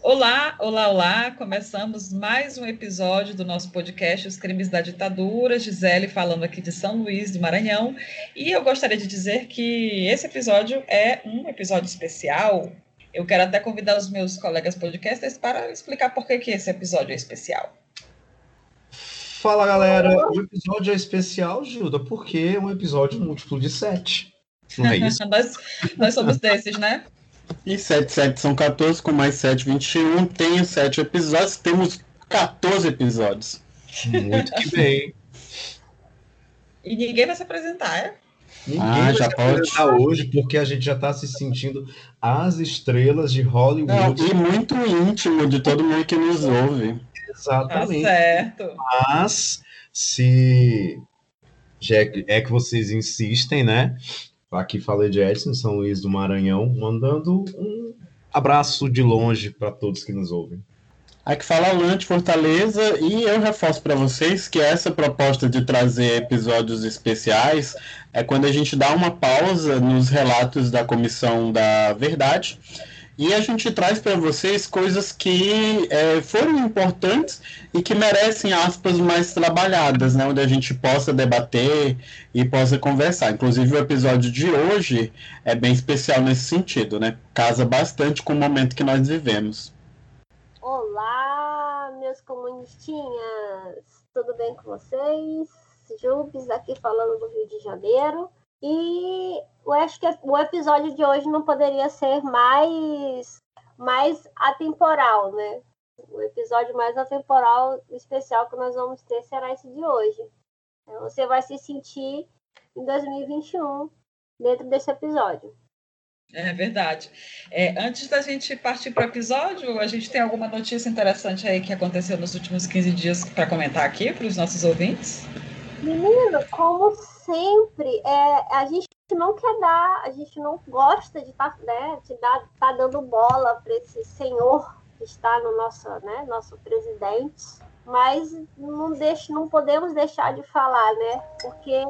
Olá, olá, olá! Começamos mais um episódio do nosso podcast Os Crimes da Ditadura. Gisele falando aqui de São Luís do Maranhão. E eu gostaria de dizer que esse episódio é um episódio especial. Eu quero até convidar os meus colegas podcasters para explicar por que, que esse episódio é especial. Fala galera, o episódio é especial, Gilda, porque é um episódio múltiplo de sete. Não é isso? nós, nós somos desses, né? E 7, 7 são 14, com mais 7, 21. Tenho 7 episódios, temos 14 episódios. Muito que bem. E ninguém vai se apresentar, é? Ninguém ah, vai já se pode. apresentar hoje, porque a gente já está se sentindo as estrelas de Hollywood. Não, e muito íntimo de todo mundo que nos ouve. Exatamente. Tá certo. Mas, se já é, é que vocês insistem, né? Aqui falei de Edson, São Luís do Maranhão, mandando um abraço de longe para todos que nos ouvem. Aqui fala Lante Fortaleza e eu reforço para vocês que essa proposta de trazer episódios especiais é quando a gente dá uma pausa nos relatos da Comissão da Verdade e a gente traz para vocês coisas que é, foram importantes e que merecem aspas mais trabalhadas, né? Onde a gente possa debater e possa conversar. Inclusive o episódio de hoje é bem especial nesse sentido, né? Casa bastante com o momento que nós vivemos. Olá, meus comunistinhas! Tudo bem com vocês? Jubes aqui falando do Rio de Janeiro. E eu acho que o episódio de hoje não poderia ser mais, mais atemporal, né? O episódio mais atemporal especial que nós vamos ter será esse de hoje. Então, você vai se sentir em 2021 dentro desse episódio. É verdade. É, antes da gente partir para o episódio, a gente tem alguma notícia interessante aí que aconteceu nos últimos 15 dias para comentar aqui para os nossos ouvintes? Menino, como sempre, é, a gente não quer dar, a gente não gosta de estar tá, né, de dar, tá dando bola para esse senhor que está no nosso, né, nosso presidente, mas não, deixe, não podemos deixar de falar, né? Porque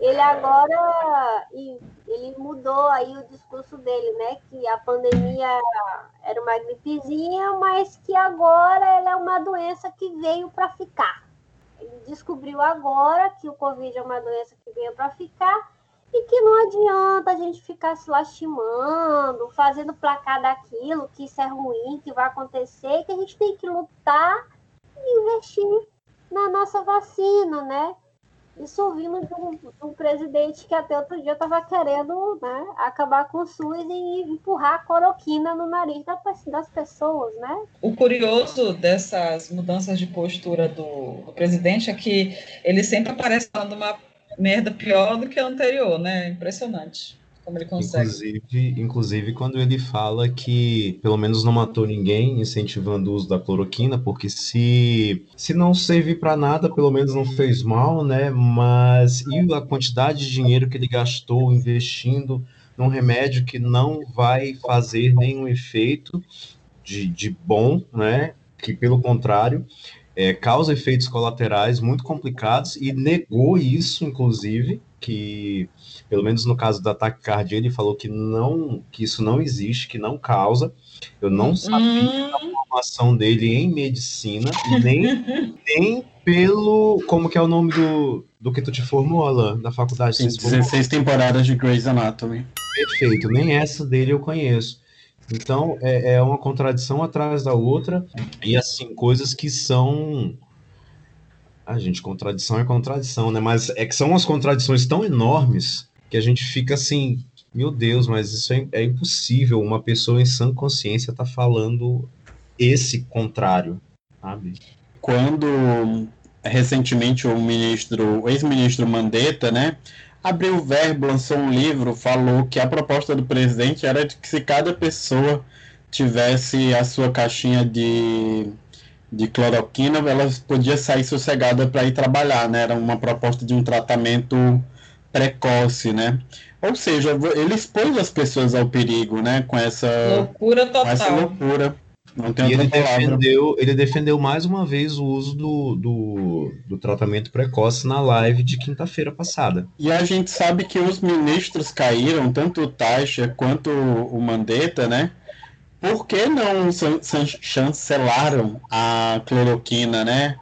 ele agora ele mudou aí o discurso dele, né? Que a pandemia era uma gripezinha, mas que agora ela é uma doença que veio para ficar. Descobriu agora que o Covid é uma doença que veio para ficar e que não adianta a gente ficar se lastimando, fazendo placar daquilo, que isso é ruim, que vai acontecer, que a gente tem que lutar e investir na nossa vacina, né? Isso vindo de um, de um, presidente que até outro dia estava querendo né, acabar com o SUS e empurrar a coroquina no nariz das pessoas, né? O curioso dessas mudanças de postura do, do presidente é que ele sempre aparece falando uma merda pior do que a anterior, né? Impressionante como ele consegue. Inclusive, inclusive, quando ele fala que pelo menos não matou ninguém, incentivando o uso da cloroquina, porque se, se não servir para nada, pelo menos não fez mal, né? Mas e a quantidade de dinheiro que ele gastou investindo num remédio que não vai fazer nenhum efeito de, de bom, né? Que pelo contrário é, causa efeitos colaterais muito complicados e negou isso, inclusive, que pelo menos no caso do ataque cardíaco, ele falou que não, que isso não existe, que não causa. Eu não sabia hum. a formação dele em medicina, nem, nem pelo. Como que é o nome do, do que tu te formou, Alan, da faculdade? Sim, 16 temporadas de Grey's Anatomy. Perfeito, nem essa dele eu conheço. Então, é, é uma contradição atrás da outra, e assim, coisas que são ah, gente, contradição é contradição, né? Mas é que são umas contradições tão enormes que a gente fica assim, Meu Deus, mas isso é, é impossível. Uma pessoa em sã consciência tá falando esse contrário, sabe? Quando recentemente o ministro, o ex-ministro Mandetta, né, abriu o verbo, lançou um livro, falou que a proposta do presidente era de que se cada pessoa tivesse a sua caixinha de, de cloroquina, ela podia sair sossegada para ir trabalhar, né? Era uma proposta de um tratamento precoce, né? Ou seja, ele expôs as pessoas ao perigo, né? Com essa loucura total. Com essa loucura. Não tem e ele defendeu, ele defendeu mais uma vez o uso do, do, do tratamento precoce na live de quinta-feira passada. E a gente sabe que os ministros caíram, tanto o Taixa quanto o Mandetta, né? Por que não chancelaram a cloroquina, né?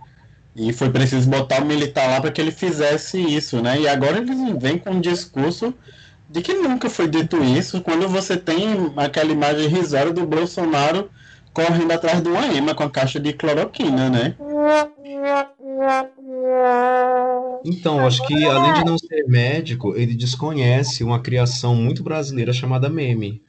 E foi preciso botar o militar lá para que ele fizesse isso, né? E agora eles vêm com um discurso de que nunca foi dito isso, quando você tem aquela imagem risória do Bolsonaro correndo atrás de uma ema com a caixa de cloroquina, né? Então, acho que além de não ser médico, ele desconhece uma criação muito brasileira chamada meme.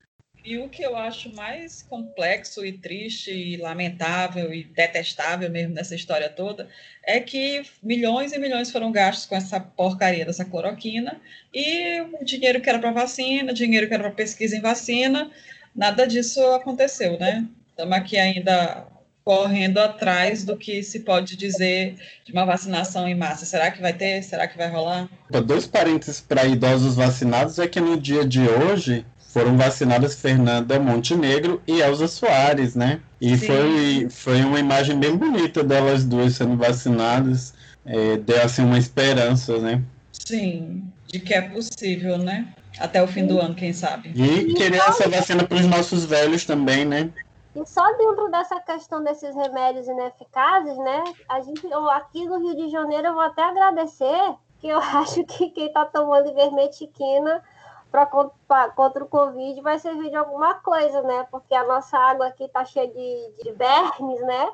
E o que eu acho mais complexo e triste e lamentável e detestável mesmo nessa história toda é que milhões e milhões foram gastos com essa porcaria dessa cloroquina e o dinheiro que era para vacina, dinheiro que era para pesquisa em vacina, nada disso aconteceu, né? Estamos aqui ainda correndo atrás do que se pode dizer de uma vacinação em massa. Será que vai ter? Será que vai rolar? Dois parênteses para idosos vacinados é que no dia de hoje foram vacinadas Fernanda Montenegro e Elza Soares, né? E foi, foi uma imagem bem bonita delas duas sendo vacinadas. É, deu assim uma esperança, né? Sim, de que é possível, né? Até o fim do ano, quem sabe. E querer essa vacina para os nossos velhos também, né? E só dentro dessa questão desses remédios ineficazes, né? A gente, eu, aqui no Rio de Janeiro, eu vou até agradecer, que eu acho que quem está tomando ivermectina pra, pra, contra o Covid vai servir de alguma coisa, né? Porque a nossa água aqui está cheia de, de vermes, né?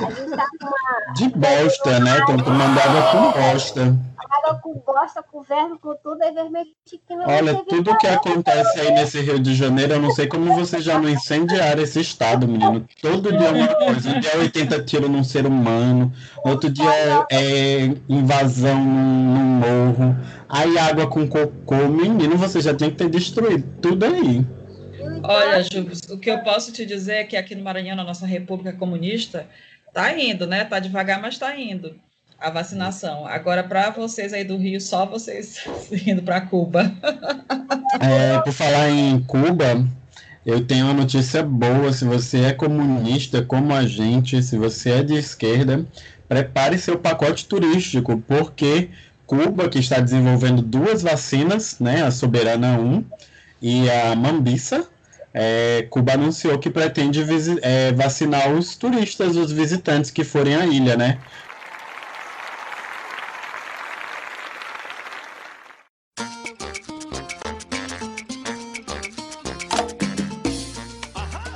A gente tá. De bosta, né? Estão tomando água com bosta água com bosta, com verme, com tudo, é vermelho que não Olha, tudo que acontece aí nesse Rio de Janeiro, eu não sei como você já não incendiaram esse estado, menino. Todo dia é uma coisa. Um dia é 80 tiros num ser humano, outro dia é, é invasão num, morro, aí água com cocô. Menino, você já tinha que ter destruído tudo aí. Olha, Júlio, o que eu posso te dizer é que aqui no Maranhão, na nossa República Comunista, tá indo, né? Tá devagar, mas tá indo a vacinação. Agora, para vocês aí do Rio, só vocês indo para Cuba. É, por falar em Cuba, eu tenho uma notícia boa. Se você é comunista como a gente, se você é de esquerda, prepare seu pacote turístico, porque Cuba, que está desenvolvendo duas vacinas, né, a Soberana 1 e a Mambissa, é, Cuba anunciou que pretende é, vacinar os turistas, os visitantes que forem à ilha, né?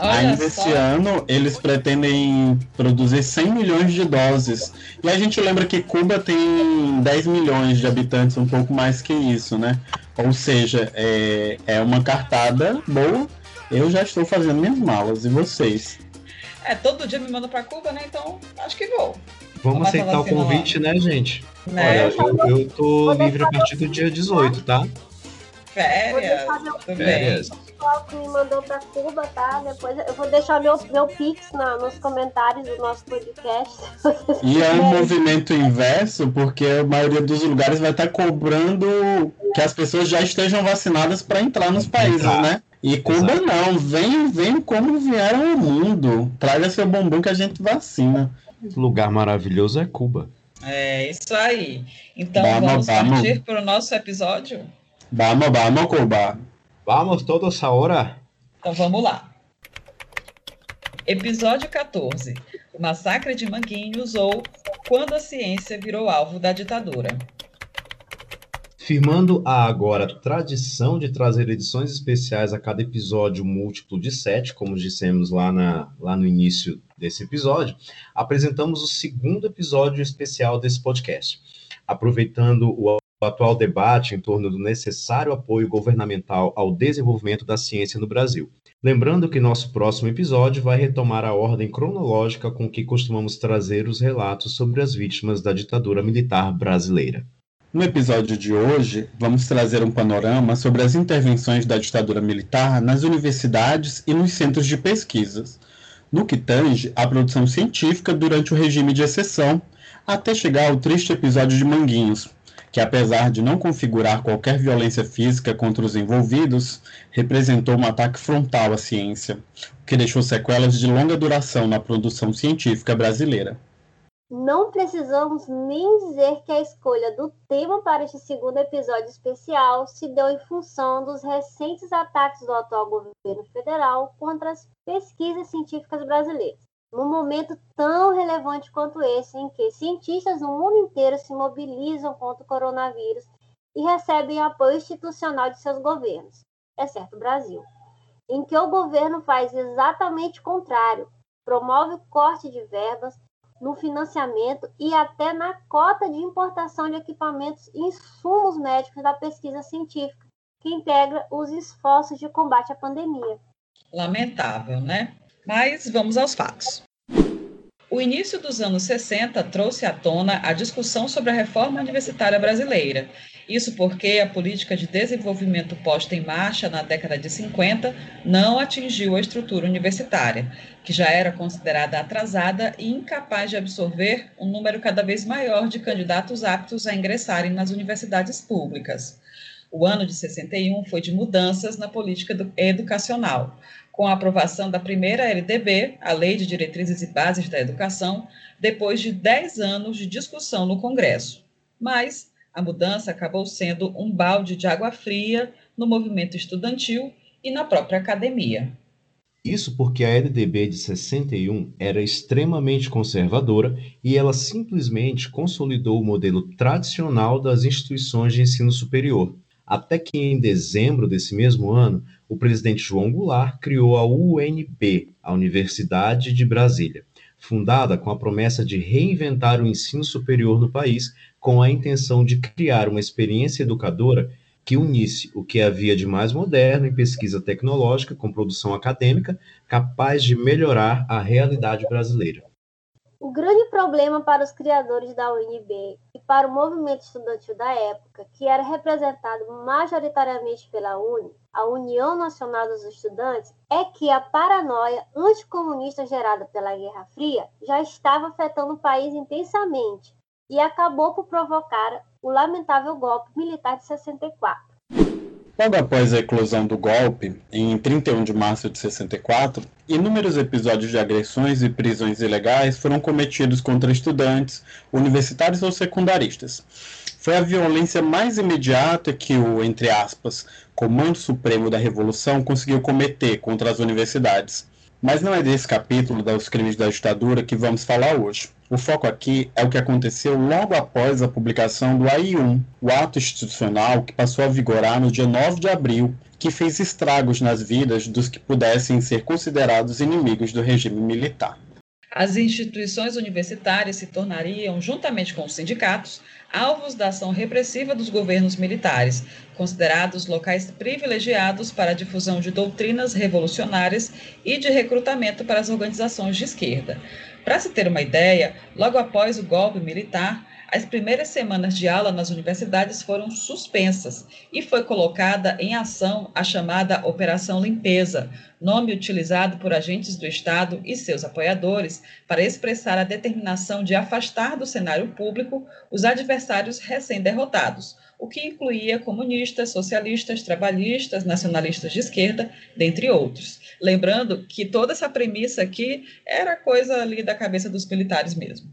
Ainda esse ano, eles pretendem produzir 100 milhões de doses. E a gente lembra que Cuba tem 10 milhões de habitantes, um pouco mais que isso, né? Ou seja, é, é uma cartada boa. Eu já estou fazendo minhas malas, e vocês? É, todo dia me manda para Cuba, né? Então, acho que vou. Vamos aceitar o convite, lá. né, gente? Né? Olha, eu, eu tô livre a partir do dia 18, tá? Férias. Férias. O pessoal que me mandou para Cuba, tá? Depois eu vou deixar meu, meu pix na, nos comentários do nosso podcast. E é um movimento inverso, porque a maioria dos lugares vai estar cobrando que as pessoas já estejam vacinadas para entrar nos países, né? E Cuba Exato. não, vem, vem como vieram ao mundo. Traga seu bumbum que a gente vacina. Lugar maravilhoso é Cuba. É isso aí. Então vamos, vamos partir para o nosso episódio. Vamos, vamos, Cuba. Vamos todos agora. Então vamos lá. Episódio 14. O massacre de Manguinhos ou Quando a ciência virou alvo da ditadura. Firmando a agora tradição de trazer edições especiais a cada episódio múltiplo de sete, como dissemos lá, na, lá no início desse episódio, apresentamos o segundo episódio especial desse podcast. Aproveitando o atual debate em torno do necessário apoio governamental ao desenvolvimento da ciência no Brasil. Lembrando que nosso próximo episódio vai retomar a ordem cronológica com que costumamos trazer os relatos sobre as vítimas da ditadura militar brasileira. No episódio de hoje, vamos trazer um panorama sobre as intervenções da ditadura militar nas universidades e nos centros de pesquisas, no que tange à produção científica durante o regime de exceção, até chegar ao triste episódio de Manguinhos, que apesar de não configurar qualquer violência física contra os envolvidos, representou um ataque frontal à ciência, o que deixou sequelas de longa duração na produção científica brasileira. Não precisamos nem dizer que a escolha do tema para este segundo episódio especial se deu em função dos recentes ataques do atual governo federal contra as pesquisas científicas brasileiras. Num momento tão relevante quanto esse, em que cientistas no mundo inteiro se mobilizam contra o coronavírus e recebem apoio institucional de seus governos, exceto o Brasil, em que o governo faz exatamente o contrário, promove o corte de verbas, no financiamento e até na cota de importação de equipamentos e insumos médicos da pesquisa científica, que integra os esforços de combate à pandemia. Lamentável, né? Mas vamos aos fatos. O início dos anos 60 trouxe à tona a discussão sobre a reforma universitária brasileira. Isso porque a política de desenvolvimento posta em marcha na década de 50 não atingiu a estrutura universitária, que já era considerada atrasada e incapaz de absorver um número cada vez maior de candidatos aptos a ingressarem nas universidades públicas. O ano de 61 foi de mudanças na política educacional com a aprovação da primeira LDB, a Lei de Diretrizes e Bases da Educação, depois de 10 anos de discussão no Congresso. Mas a mudança acabou sendo um balde de água fria no movimento estudantil e na própria academia. Isso porque a LDB de 61 era extremamente conservadora e ela simplesmente consolidou o modelo tradicional das instituições de ensino superior, até que em dezembro desse mesmo ano, o presidente João Goulart criou a UNB, a Universidade de Brasília, fundada com a promessa de reinventar o ensino superior no país, com a intenção de criar uma experiência educadora que unisse o que havia de mais moderno em pesquisa tecnológica com produção acadêmica, capaz de melhorar a realidade brasileira. O grande problema para os criadores da UNB e para o movimento estudantil da época, que era representado majoritariamente pela UNE, a União Nacional dos Estudantes, é que a paranoia anticomunista gerada pela Guerra Fria já estava afetando o país intensamente e acabou por provocar o lamentável golpe militar de 64. Logo após a eclosão do golpe, em 31 de março de 64, inúmeros episódios de agressões e prisões ilegais foram cometidos contra estudantes, universitários ou secundaristas. Foi a violência mais imediata que o, entre aspas, Comando Supremo da Revolução conseguiu cometer contra as universidades. Mas não é desse capítulo dos crimes da ditadura que vamos falar hoje. O foco aqui é o que aconteceu logo após a publicação do AI-1, o ato institucional que passou a vigorar no dia 9 de abril, que fez estragos nas vidas dos que pudessem ser considerados inimigos do regime militar. As instituições universitárias se tornariam, juntamente com os sindicatos, alvos da ação repressiva dos governos militares, considerados locais privilegiados para a difusão de doutrinas revolucionárias e de recrutamento para as organizações de esquerda. Para se ter uma ideia, logo após o golpe militar, as primeiras semanas de aula nas universidades foram suspensas e foi colocada em ação a chamada Operação Limpeza, nome utilizado por agentes do Estado e seus apoiadores para expressar a determinação de afastar do cenário público os adversários recém-derrotados, o que incluía comunistas, socialistas, trabalhistas, nacionalistas de esquerda, dentre outros. Lembrando que toda essa premissa aqui era coisa ali da cabeça dos militares mesmo.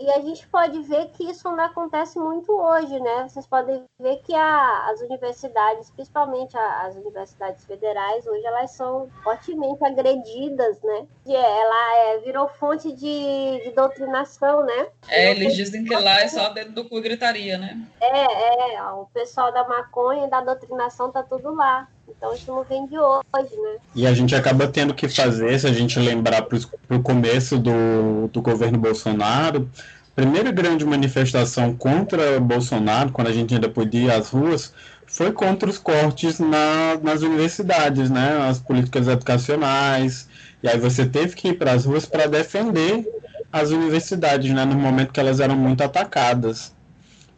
E a gente pode ver que isso não acontece muito hoje, né? Vocês podem ver que a, as universidades, principalmente a, as universidades federais, hoje elas são fortemente agredidas, né? E ela é, virou fonte de, de doutrinação, né? É, eles dizem que lá é só dentro do cu gritaria, né? É, é, o pessoal da maconha e da doutrinação tá tudo lá. Então isso não vem de hoje, né? E a gente acaba tendo que fazer, se a gente lembrar para o começo do, do governo Bolsonaro, primeira grande manifestação contra Bolsonaro, quando a gente ainda podia ir às ruas, foi contra os cortes na, nas universidades, né? As políticas educacionais. E aí você teve que ir para as ruas para defender as universidades, né? No momento que elas eram muito atacadas.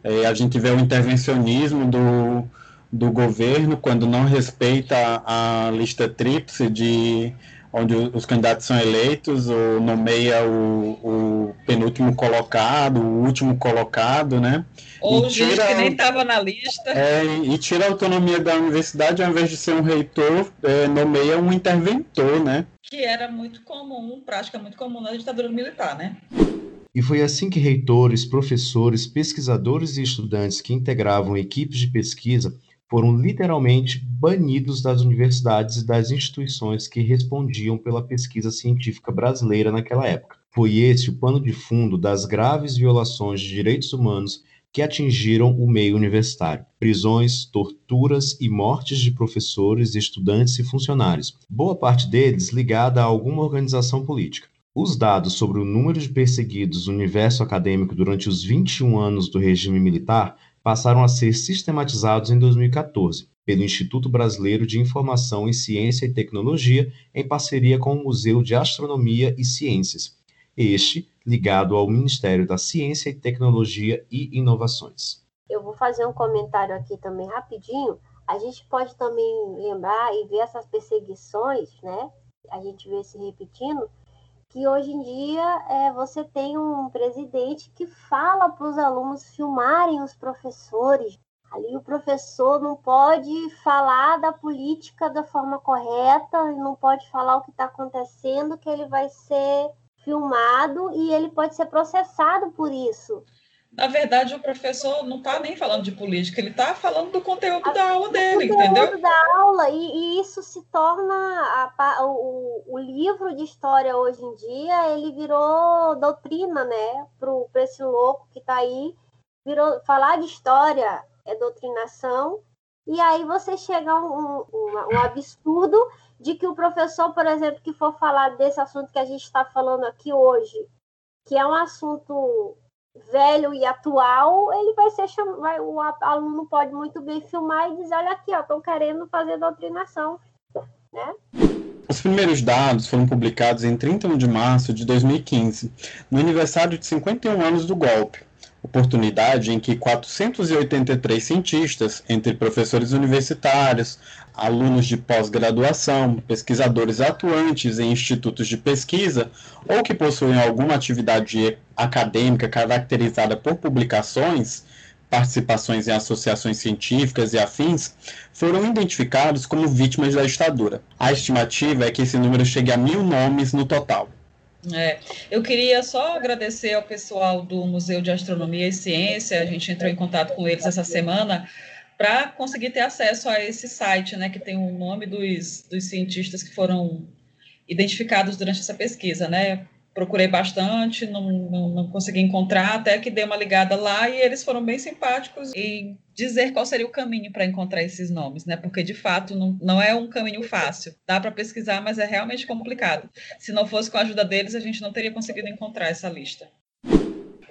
É, a gente vê o intervencionismo do, do governo quando não respeita a, lista tríplice de onde os candidatos são eleitos, ou nomeia o, o penúltimo colocado, o último colocado, né? Ou gente que nem estava na lista. É, e tira a autonomia da universidade, ao invés de ser um reitor, é, nomeia um interventor, né? Que era muito comum, prática muito comum na ditadura militar, né? E foi assim que reitores, professores, pesquisadores e estudantes que integravam equipes de pesquisa foram literalmente banidos das universidades e das instituições que respondiam pela pesquisa científica brasileira naquela época. Foi esse o pano de fundo das graves violações de direitos humanos que atingiram o meio universitário. Prisões, torturas e mortes de professores, estudantes e funcionários, boa parte deles ligada a alguma organização política. Os dados sobre o número de perseguidos no universo acadêmico durante os 21 anos do regime militar passaram a ser sistematizados em 2014 pelo Instituto Brasileiro de Informação em Ciência e Tecnologia, em parceria com o Museu de Astronomia e Ciências, este ligado ao Ministério da Ciência e Tecnologia e Inovações. Eu vou fazer um comentário aqui também rapidinho. A gente pode também lembrar e ver essas perseguições, né? A gente vê se repetindo, que hoje em dia é, você tem um presidente que fala para os alunos filmarem os professores. Ali o professor não pode falar da política da forma correta, não pode falar o que está acontecendo, que ele vai ser filmado e ele pode ser processado por isso. Na verdade, o professor não está nem falando de política, ele está falando do conteúdo a, da aula dele, do entendeu? conteúdo da aula, e, e isso se torna. A, o, o, livro de história hoje em dia, ele virou doutrina, né? Para esse louco que está aí. Virou, falar de história é doutrinação, e aí você chega a um, um, um absurdo de que o professor, por exemplo, que for falar desse assunto que a gente está falando aqui hoje, que é um assunto velho e atual, ele vai ser vai, o aluno pode muito bem filmar e dizer, olha aqui, estão querendo fazer doutrinação, né? Os primeiros dados foram publicados em 31 de março de 2015, no aniversário de 51 anos do golpe, oportunidade em que 483 cientistas, entre professores universitários, alunos de pós-graduação, pesquisadores atuantes em institutos de pesquisa ou que possuem alguma atividade acadêmica caracterizada por publicações, participações em associações científicas e afins, foram identificados como vítimas da ditadura. A estimativa é que esse número chegue a mil nomes no total. É, eu queria só agradecer ao pessoal do Museu de Astronomia e Ciência, a gente entrou em contato com eles essa semana, para conseguir ter acesso a esse site, né, que tem o nome dos, dos cientistas que foram identificados durante essa pesquisa, né? Procurei bastante, não, não, não, consegui encontrar, até que dei uma ligada lá e eles foram bem simpáticos em dizer qual seria o caminho para encontrar esses nomes, né? Porque de fato não, não é um caminho fácil. Dá para pesquisar, mas é realmente complicado. Se não fosse com a ajuda deles, a gente não teria conseguido encontrar essa lista.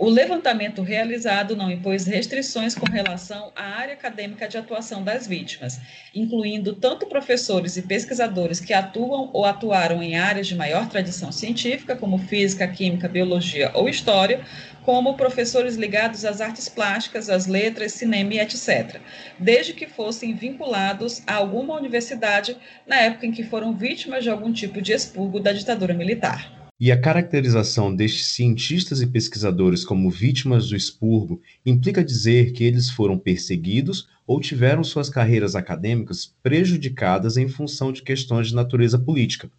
O levantamento realizado não impôs restrições com relação à área acadêmica de atuação das vítimas, incluindo tanto professores e pesquisadores que atuam ou atuaram em áreas de maior tradição científica, como física, química, biologia ou história, como professores ligados às artes plásticas, às letras, cinema e etc., desde que fossem vinculados a alguma universidade na época em que foram vítimas de algum tipo de expurgo da ditadura militar. E a caracterização destes cientistas e pesquisadores como vítimas do expurgo implica dizer que eles foram perseguidos ou tiveram suas carreiras acadêmicas prejudicadas em função de questões de natureza política.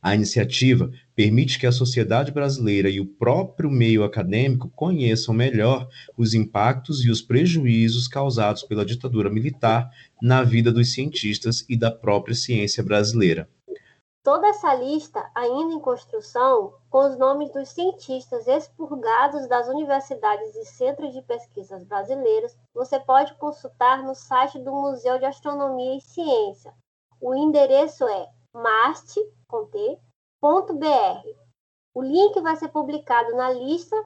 A iniciativa permite que a sociedade brasileira e o próprio meio acadêmico conheçam melhor os impactos e os prejuízos causados pela ditadura militar na vida dos cientistas e da própria ciência brasileira. Toda essa lista, ainda em construção, com os nomes dos cientistas expurgados das universidades e centros de pesquisas brasileiros, você pode consultar no site do Museu de Astronomia e Ciência. O endereço é mast.br. O link vai ser publicado na lista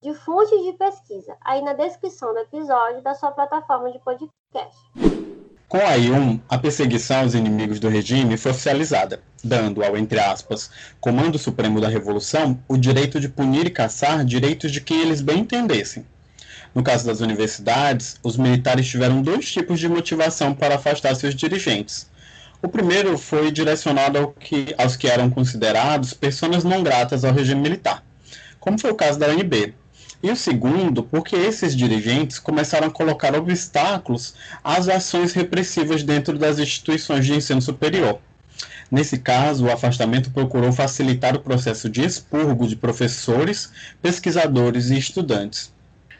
de fontes de pesquisa, aí na descrição do episódio da sua plataforma de podcast. Com a I1, a perseguição aos inimigos do regime foi oficializada, dando ao, entre aspas, Comando Supremo da Revolução o direito de punir e caçar direitos de quem eles bem entendessem. No caso das universidades, os militares tiveram dois tipos de motivação para afastar seus dirigentes. O primeiro foi direcionado ao que, aos que eram considerados pessoas não gratas ao regime militar, como foi o caso da UNB, e o segundo, porque esses dirigentes começaram a colocar obstáculos às ações repressivas dentro das instituições de ensino superior. Nesse caso, o afastamento procurou facilitar o processo de expurgo de professores, pesquisadores e estudantes.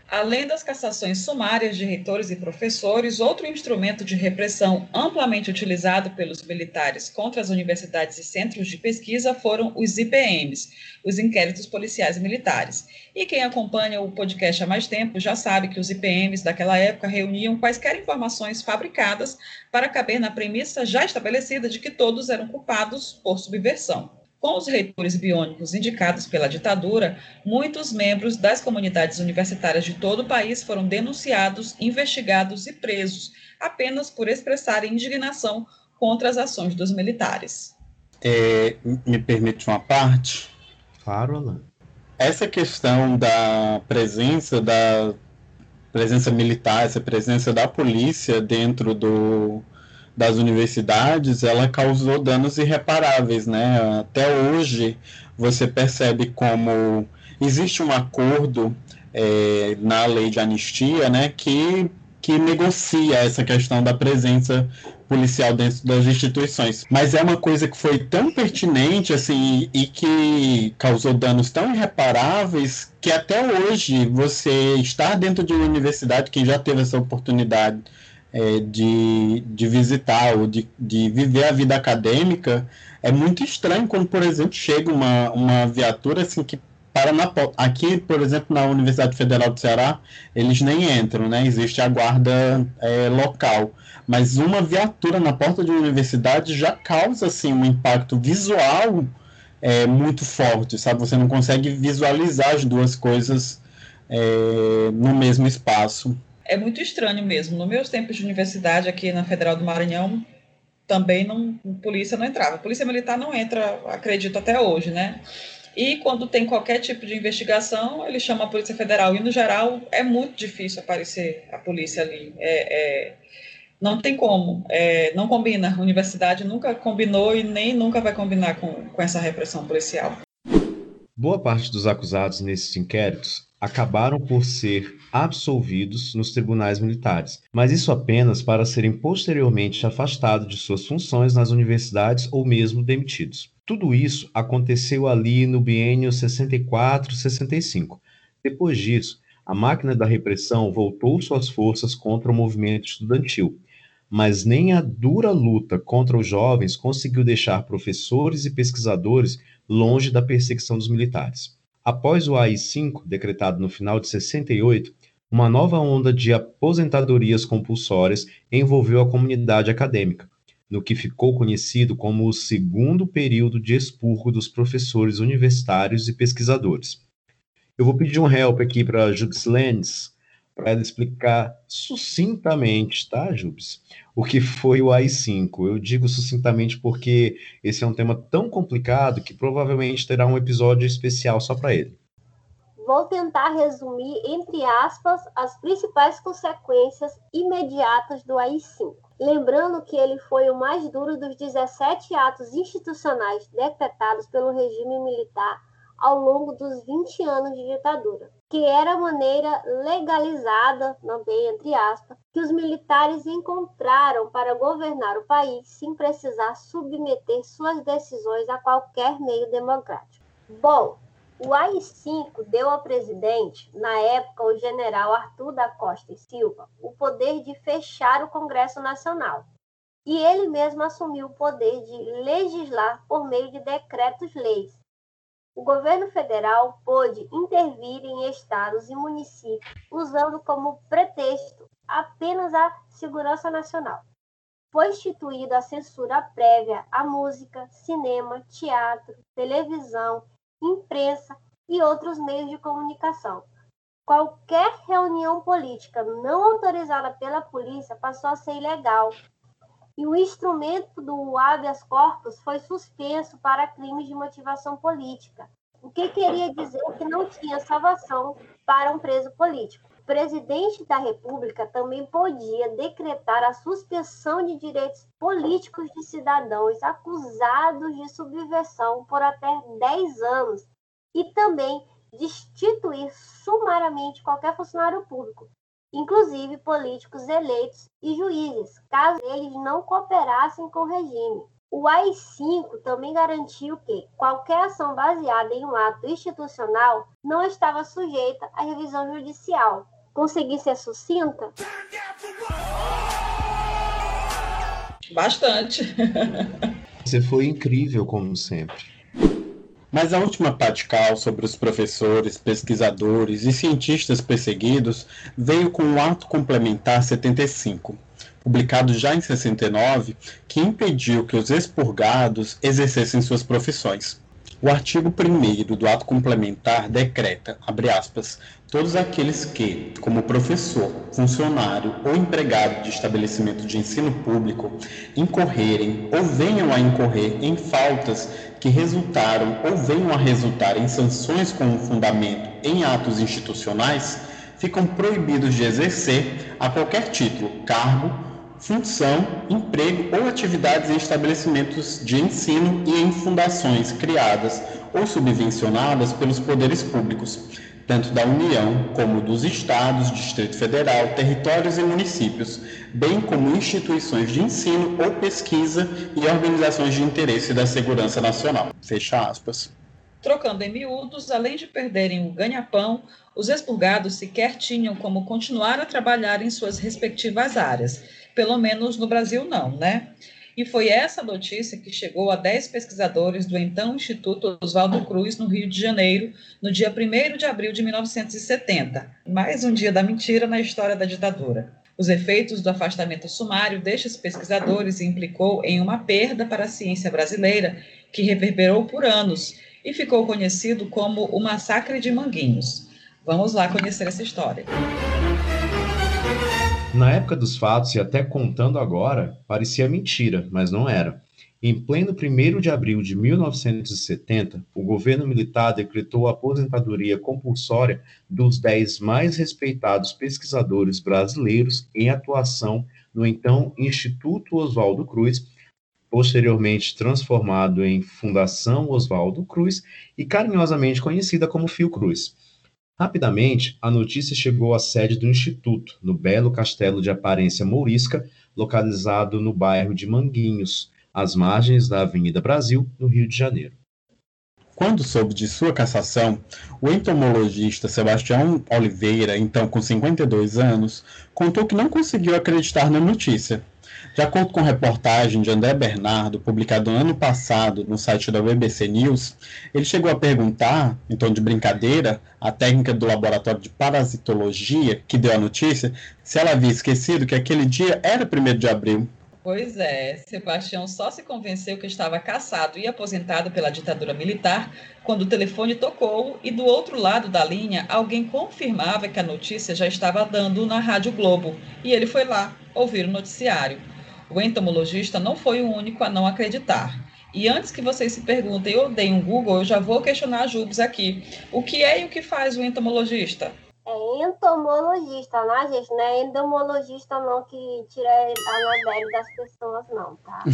Além das cassações sumárias de reitores e professores, outro instrumento de repressão amplamente utilizado pelos militares contra as universidades e centros de pesquisa foram os IPMs, os inquéritos policiais militares. E quem acompanha o podcast há mais tempo já sabe que os IPMs daquela época reuniam quaisquer informações fabricadas para caber na premissa já estabelecida de que todos eram culpados por subversão. Com os reitores biônicos indicados pela ditadura, muitos membros das comunidades universitárias de todo o país foram denunciados, investigados e presos, apenas por expressarem indignação contra as ações dos militares. É, me permite uma parte? Claro, Alain. Essa questão da presença da presença militar, essa presença da polícia dentro do, das universidades, ela causou danos irreparáveis, né? Até hoje você percebe como existe um acordo é, na lei de anistia, né, que que negocia essa questão da presença policial dentro das instituições. Mas é uma coisa que foi tão pertinente assim e que causou danos tão irreparáveis que até hoje você estar dentro de uma universidade, quem já teve essa oportunidade é, de, de visitar ou de, de viver a vida acadêmica, é muito estranho quando, por exemplo, chega uma, uma viatura assim que para na aqui, por exemplo, na Universidade Federal do Ceará, eles nem entram, né? Existe a guarda é, local, mas uma viatura na porta de uma universidade já causa assim um impacto visual é, muito forte, sabe? Você não consegue visualizar as duas coisas é, no mesmo espaço é muito estranho mesmo. Nos meus tempos de universidade aqui na Federal do Maranhão, também não, polícia não entrava. polícia militar não entra, acredito até hoje, né? E quando tem qualquer tipo de investigação, ele chama a Polícia Federal. E, no geral, é muito difícil aparecer a polícia ali. É, é, não tem como. É, não combina. A universidade nunca combinou e nem nunca vai combinar com, com essa repressão policial. Boa parte dos acusados nesses inquéritos acabaram por ser absolvidos nos tribunais militares, mas isso apenas para serem posteriormente afastados de suas funções nas universidades ou mesmo demitidos. Tudo isso aconteceu ali no biênio 64-65. Depois disso, a máquina da repressão voltou suas forças contra o movimento estudantil, mas nem a dura luta contra os jovens conseguiu deixar professores e pesquisadores longe da perseguição dos militares. Após o AI-5, decretado no final de 68, uma nova onda de aposentadorias compulsórias envolveu a comunidade acadêmica, no que ficou conhecido como o segundo período de expurgo dos professores universitários e pesquisadores. Eu vou pedir um help aqui para Jubes Lenz, para ela explicar sucintamente, tá, Jubes, o que foi o AI-5. Eu digo sucintamente porque esse é um tema tão complicado que provavelmente terá um episódio especial só para ele. Vou tentar resumir, entre aspas, as principais consequências imediatas do AI-5. Lembrando que ele foi o mais duro dos 17 atos institucionais decretados pelo regime militar ao longo dos 20 anos de ditadura que era a maneira legalizada, também entre aspas, que os militares encontraram para governar o país sem precisar submeter suas decisões a qualquer meio democrático. Bom, o AI-5 deu ao presidente, na época o general Arthur da Costa e Silva, o poder de fechar o Congresso Nacional. E ele mesmo assumiu o poder de legislar por meio de decretos-leis, o governo federal pôde intervir em estados e municípios usando como pretexto apenas a segurança nacional. Foi instituída a censura prévia à música, cinema, teatro, televisão, imprensa e outros meios de comunicação, qualquer reunião política não autorizada pela polícia passou a ser ilegal. E o instrumento do habeas corpus foi suspenso para crimes de motivação política, o que queria dizer que não tinha salvação para um preso político. Presidente da República também podia decretar a suspensão de direitos políticos de cidadãos acusados de subversão por até 10 anos e também destituir sumariamente qualquer funcionário público, inclusive políticos eleitos e juízes, caso eles não cooperassem com o regime. O AI-5 também garantiu que qualquer ação baseada em um ato institucional não estava sujeita à revisão judicial. Consegui ser sucinta? Bastante. Você foi incrível, como sempre. Mas a última patical sobre os professores, pesquisadores e cientistas perseguidos veio com o Ato Complementar 75, publicado já em 69, que impediu que os expurgados exercessem suas profissões. O artigo 1 do ato complementar decreta, abre aspas, todos aqueles que, como professor, funcionário ou empregado de estabelecimento de ensino público, incorrerem ou venham a incorrer em faltas que resultaram ou venham a resultar em sanções com fundamento em atos institucionais, ficam proibidos de exercer, a qualquer título, cargo, função, emprego ou atividades em estabelecimentos de ensino e em fundações criadas ou subvencionadas pelos poderes públicos, tanto da União como dos estados, Distrito Federal, territórios e municípios, bem como instituições de ensino ou pesquisa e organizações de interesse da segurança nacional. Fecha aspas. Trocando em miúdos, além de perderem o ganha-pão, os expurgados sequer tinham como continuar a trabalhar em suas respectivas áreas pelo menos no Brasil não, né? E foi essa notícia que chegou a 10 pesquisadores do então Instituto Oswaldo Cruz, no Rio de Janeiro, no dia 1 de abril de 1970. Mais um dia da mentira na história da ditadura. Os efeitos do afastamento sumário destes pesquisadores implicou em uma perda para a ciência brasileira que reverberou por anos e ficou conhecido como o Massacre de Manguinhos. Vamos lá conhecer essa história. Na época dos fatos, e até contando agora, parecia mentira, mas não era. Em pleno 1 de abril de 1970, o governo militar decretou a aposentadoria compulsória dos dez mais respeitados pesquisadores brasileiros em atuação no então Instituto Oswaldo Cruz, posteriormente transformado em Fundação Oswaldo Cruz e carinhosamente conhecida como Fiocruz. Rapidamente, a notícia chegou à sede do Instituto, no belo castelo de aparência mourisca, localizado no bairro de Manguinhos, às margens da Avenida Brasil, no Rio de Janeiro. Quando soube de sua cassação, o entomologista Sebastião Oliveira, então com 52 anos, contou que não conseguiu acreditar na notícia de acordo com reportagem de André Bernardo, publicado ano passado no site da BBC News, ele chegou a perguntar, em tom de brincadeira, à técnica do laboratório de parasitologia que deu a notícia, se ela havia esquecido que aquele dia era 1 de abril. Pois é, Sebastião só se convenceu que estava caçado e aposentado pela ditadura militar quando o telefone tocou e do outro lado da linha alguém confirmava que a notícia já estava dando na Rádio Globo e ele foi lá ouvir o noticiário. O entomologista não foi o único a não acreditar. E antes que vocês se perguntem ou deem um Google, eu já vou questionar a Jubes aqui. O que é e o que faz o entomologista? É entomologista, né, gente? Não é endomologista não que tira a anabelle das pessoas, não, tá?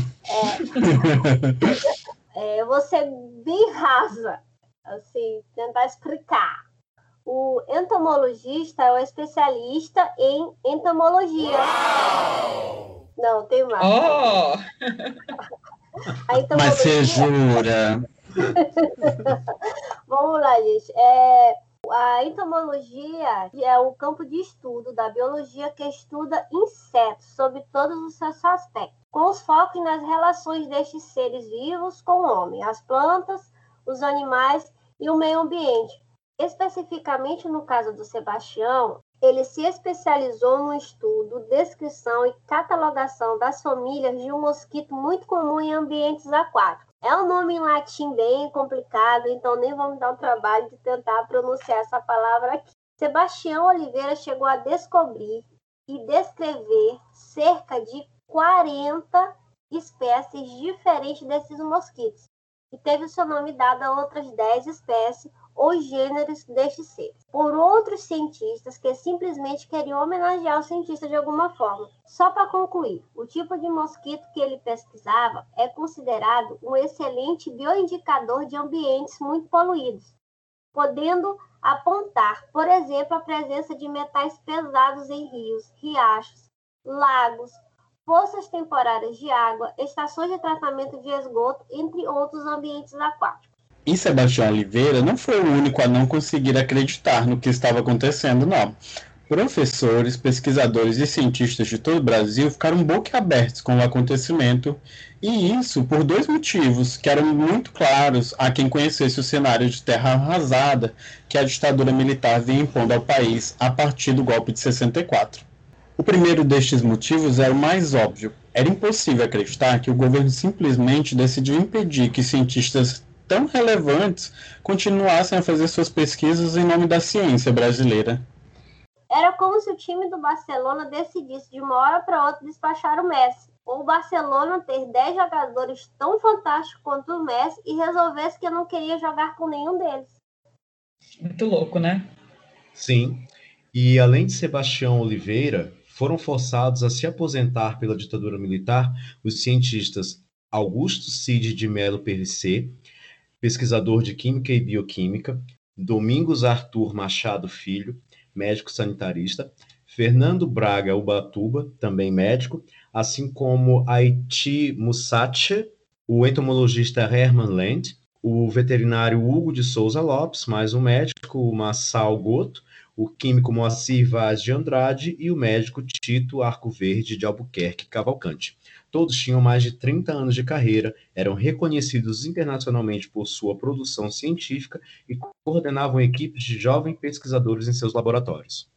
É, é, eu vou ser bem rasa, assim, tentar explicar. O entomologista é o especialista em entomologia. Uau! Não, tem mais. Oh! Mas você jura? Vamos lá, gente. É, a entomologia é o campo de estudo da biologia que estuda insetos sob todos os seus aspectos, com os focos nas relações destes seres vivos com o homem, as plantas, os animais e o meio ambiente. Especificamente no caso do Sebastião, ele se especializou no estudo, descrição e catalogação das famílias de um mosquito muito comum em ambientes aquáticos. É um nome em latim bem complicado, então nem vamos dar o trabalho de tentar pronunciar essa palavra aqui. Sebastião Oliveira chegou a descobrir e descrever cerca de 40 espécies diferentes desses mosquitos, e teve o seu nome dado a outras 10 espécies ou gêneros destes seres, por outros cientistas que simplesmente queriam homenagear o cientista de alguma forma. Só para concluir, o tipo de mosquito que ele pesquisava é considerado um excelente bioindicador de ambientes muito poluídos, podendo apontar, por exemplo, a presença de metais pesados em rios, riachos, lagos, poças temporárias de água, estações de tratamento de esgoto, entre outros ambientes aquáticos. E Sebastião Oliveira não foi o único a não conseguir acreditar no que estava acontecendo, não. Professores, pesquisadores e cientistas de todo o Brasil ficaram boquiabertos com o acontecimento, e isso por dois motivos que eram muito claros a quem conhecesse o cenário de terra arrasada que a ditadura militar vinha impondo ao país a partir do golpe de 64. O primeiro destes motivos era o mais óbvio. Era impossível acreditar que o governo simplesmente decidiu impedir que cientistas tão relevantes continuassem a fazer suas pesquisas em nome da ciência brasileira. Era como se o time do Barcelona decidisse de uma hora para outra despachar o Messi, ou o Barcelona ter 10 jogadores tão fantásticos quanto o Messi e resolvesse que não queria jogar com nenhum deles. Muito louco, né? Sim. E além de Sebastião Oliveira, foram forçados a se aposentar pela ditadura militar os cientistas Augusto Cid de Melo Perissé, pesquisador de Química e Bioquímica, Domingos Arthur Machado Filho, médico sanitarista, Fernando Braga Ubatuba, também médico, assim como Haiti Mussache, o entomologista Herman Land, o veterinário Hugo de Souza Lopes, mais um médico, Massal Goto, o químico Moacir Vaz de Andrade e o médico Tito Arco Verde de Albuquerque Cavalcante. Todos tinham mais de 30 anos de carreira, eram reconhecidos internacionalmente por sua produção científica e coordenavam equipes de jovens pesquisadores em seus laboratórios.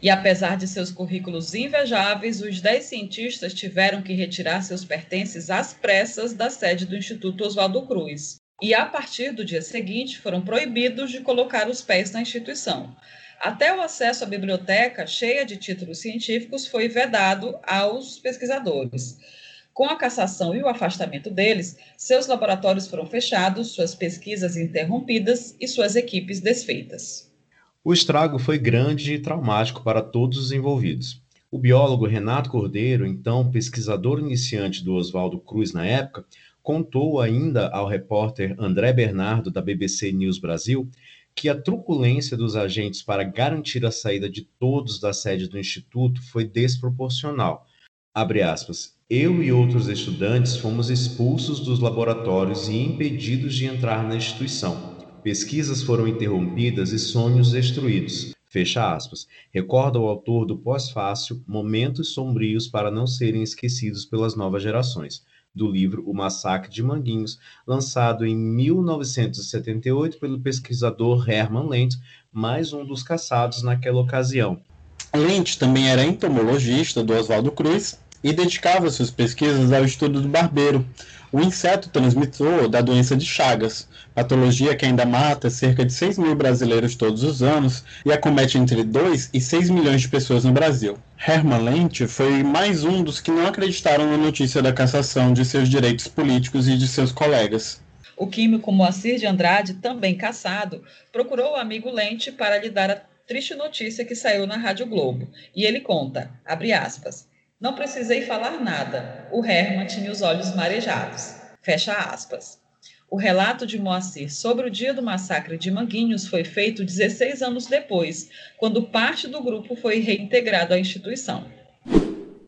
E apesar de seus currículos invejáveis, os dez cientistas tiveram que retirar seus pertences às pressas da sede do Instituto Oswaldo Cruz. E a partir do dia seguinte foram proibidos de colocar os pés na instituição. Até o acesso à biblioteca, cheia de títulos científicos, foi vedado aos pesquisadores. Com a cassação e o afastamento deles, seus laboratórios foram fechados, suas pesquisas interrompidas e suas equipes desfeitas. O estrago foi grande e traumático para todos os envolvidos. O biólogo Renato Cordeiro, então pesquisador iniciante do Oswaldo Cruz na época, contou ainda ao repórter André Bernardo, da BBC News Brasil, que a truculência dos agentes para garantir a saída de todos da sede do Instituto foi desproporcional. Aspas. Eu e outros estudantes fomos expulsos dos laboratórios e impedidos de entrar na instituição. Pesquisas foram interrompidas e sonhos destruídos. Fecha aspas. Recorda o autor do pós-fácil Momentos Sombrios para não serem esquecidos pelas novas gerações do livro O Massacre de Manguinhos, lançado em 1978 pelo pesquisador Herman Lent, mais um dos caçados naquela ocasião. Lent também era entomologista do Oswaldo Cruz e dedicava suas pesquisas ao estudo do barbeiro, o inseto transmissor da doença de Chagas, patologia que ainda mata cerca de 6 mil brasileiros todos os anos e acomete entre 2 e 6 milhões de pessoas no Brasil. Herman Lente foi mais um dos que não acreditaram na notícia da cassação de seus direitos políticos e de seus colegas. O químico Moacir de Andrade, também caçado, procurou o amigo Lente para lhe dar a triste notícia que saiu na Rádio Globo. E ele conta, abre aspas, não precisei falar nada. O Herman tinha os olhos marejados. Fecha aspas. O relato de Moacir sobre o dia do massacre de Manguinhos foi feito 16 anos depois, quando parte do grupo foi reintegrado à instituição.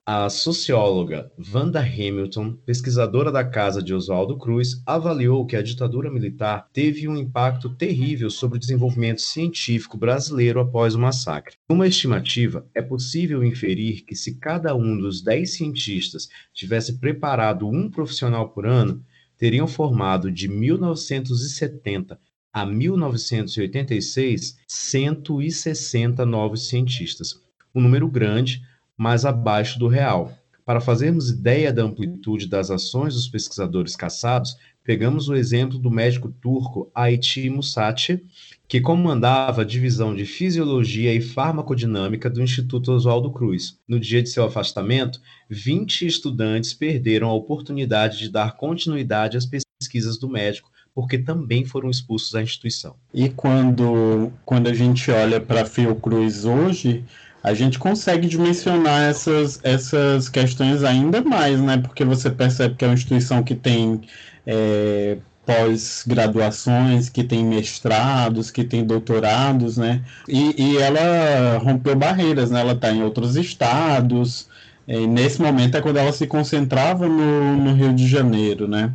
A socióloga Wanda Hamilton, pesquisadora da casa de Oswaldo Cruz, avaliou que a ditadura militar teve um impacto terrível sobre o desenvolvimento científico brasileiro após o massacre. Uma estimativa, é possível inferir que se cada um dos dez cientistas tivesse preparado um profissional por ano, teriam formado de 1970 a 1986 160 novos cientistas. Um número grande mas abaixo do real. Para fazermos ideia da amplitude das ações dos pesquisadores caçados, pegamos o exemplo do médico turco Aiti Musati, que comandava a divisão de Fisiologia e Farmacodinâmica do Instituto Oswaldo Cruz. No dia de seu afastamento, 20 estudantes perderam a oportunidade de dar continuidade às pesquisas do médico, porque também foram expulsos da instituição. E quando, quando a gente olha para a Fiocruz hoje, a gente consegue dimensionar essas, essas questões ainda mais, né? Porque você percebe que é uma instituição que tem é, pós-graduações, que tem mestrados, que tem doutorados, né? E, e ela rompeu barreiras, né? Ela está em outros estados. E nesse momento é quando ela se concentrava no, no Rio de Janeiro, né?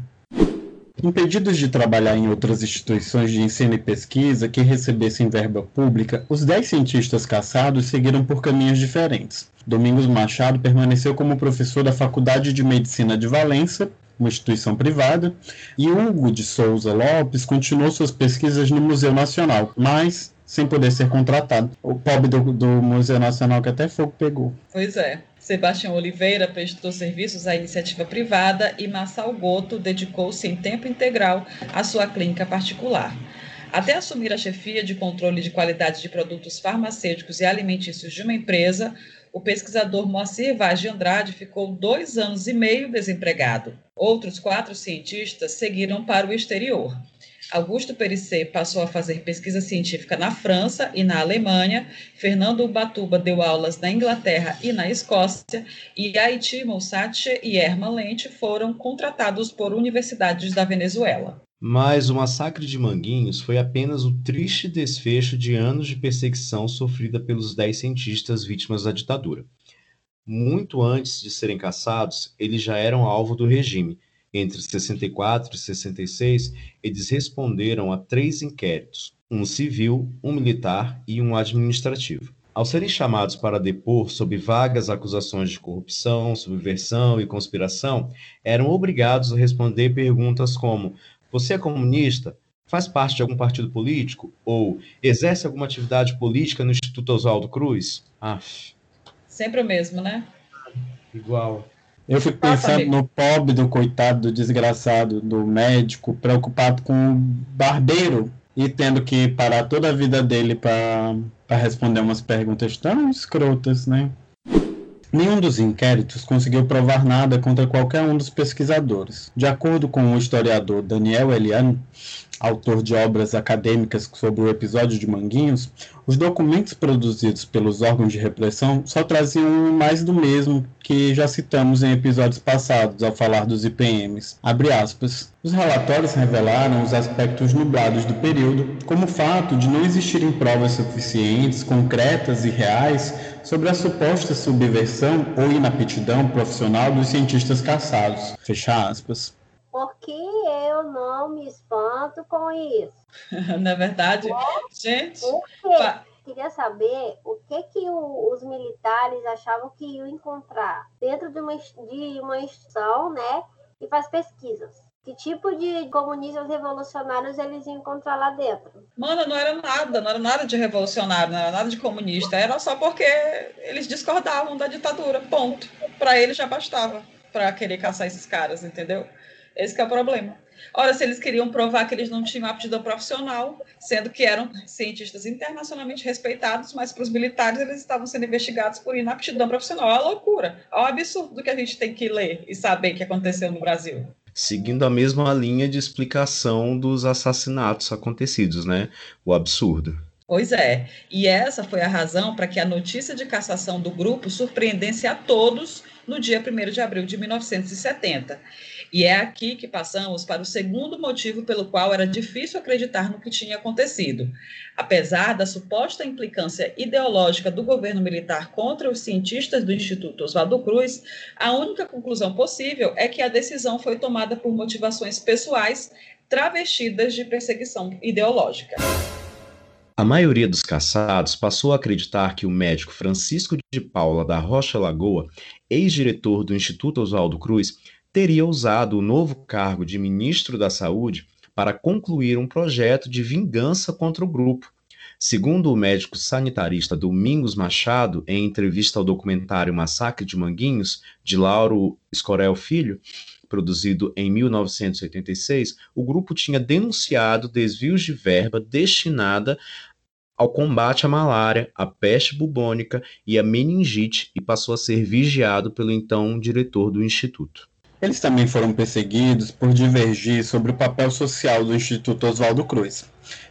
Impedidos de trabalhar em outras instituições de ensino e pesquisa que recebessem verba pública, os dez cientistas caçados seguiram por caminhos diferentes. Domingos Machado permaneceu como professor da Faculdade de Medicina de Valença uma instituição privada, e Hugo de Souza Lopes continuou suas pesquisas no Museu Nacional, mas sem poder ser contratado. O pobre do, do Museu Nacional que até fogo pegou. Pois é. Sebastião Oliveira prestou serviços à iniciativa privada e Massal Goto dedicou-se em tempo integral à sua clínica particular. Até assumir a chefia de controle de qualidade de produtos farmacêuticos e alimentícios de uma empresa, o pesquisador Moacir Vaz de Andrade ficou dois anos e meio desempregado. Outros quatro cientistas seguiram para o exterior. Augusto Perissé passou a fazer pesquisa científica na França e na Alemanha, Fernando Ubatuba deu aulas na Inglaterra e na Escócia, e Haiti Moussatche e Herman Lente foram contratados por universidades da Venezuela. Mas o massacre de Manguinhos foi apenas o triste desfecho de anos de perseguição sofrida pelos dez cientistas vítimas da ditadura. Muito antes de serem caçados, eles já eram alvo do regime. Entre 64 e 66, eles responderam a três inquéritos: um civil, um militar e um administrativo. Ao serem chamados para depor sob vagas acusações de corrupção, subversão e conspiração, eram obrigados a responder perguntas como: você é comunista? Faz parte de algum partido político? Ou exerce alguma atividade política no Instituto Oswaldo Cruz? Aff. Sempre o mesmo, né? Igual. Eu fico pensando no pobre do coitado, do desgraçado, do médico, preocupado com o barbeiro e tendo que parar toda a vida dele para responder umas perguntas tão escrotas, né? Nenhum dos inquéritos conseguiu provar nada contra qualquer um dos pesquisadores. De acordo com o historiador Daniel Elian, autor de obras acadêmicas sobre o episódio de Manguinhos, os documentos produzidos pelos órgãos de repressão só traziam mais do mesmo que já citamos em episódios passados ao falar dos IPMs. Os relatórios revelaram os aspectos nublados do período, como o fato de não existirem provas suficientes, concretas e reais sobre a suposta subversão ou inaptidão profissional dos cientistas caçados. Fecha aspas porque eu não me espanto com isso. Na verdade, é? gente. Pa... Queria saber o que, que o, os militares achavam que iam encontrar dentro de uma, de uma instituição, né? Que faz pesquisas. Que tipo de comunistas revolucionários eles iam encontrar lá dentro? Mano, não era nada, não era nada de revolucionário, não era nada de comunista, era só porque eles discordavam da ditadura, ponto. Para eles já bastava para querer caçar esses caras, entendeu? Esse é o problema. Ora, se eles queriam provar que eles não tinham aptidão profissional, sendo que eram cientistas internacionalmente respeitados, mas para os militares eles estavam sendo investigados por inaptidão profissional. É uma loucura. É um absurdo que a gente tem que ler e saber que aconteceu no Brasil. Seguindo a mesma linha de explicação dos assassinatos acontecidos, né? O absurdo. Pois é. E essa foi a razão para que a notícia de cassação do grupo surpreendesse a todos no dia 1 de abril de 1970. E é aqui que passamos para o segundo motivo pelo qual era difícil acreditar no que tinha acontecido. Apesar da suposta implicância ideológica do governo militar contra os cientistas do Instituto Oswaldo Cruz, a única conclusão possível é que a decisão foi tomada por motivações pessoais travestidas de perseguição ideológica. A maioria dos caçados passou a acreditar que o médico Francisco de Paula da Rocha Lagoa, ex-diretor do Instituto Oswaldo Cruz, teria usado o novo cargo de ministro da Saúde para concluir um projeto de vingança contra o grupo, Segundo o médico sanitarista Domingos Machado, em entrevista ao documentário Massacre de Manguinhos, de Lauro Escorel Filho, produzido em 1986, o grupo tinha denunciado desvios de verba destinada ao combate à malária, à peste bubônica e à meningite e passou a ser vigiado pelo então diretor do instituto. Eles também foram perseguidos por divergir sobre o papel social do Instituto Oswaldo Cruz.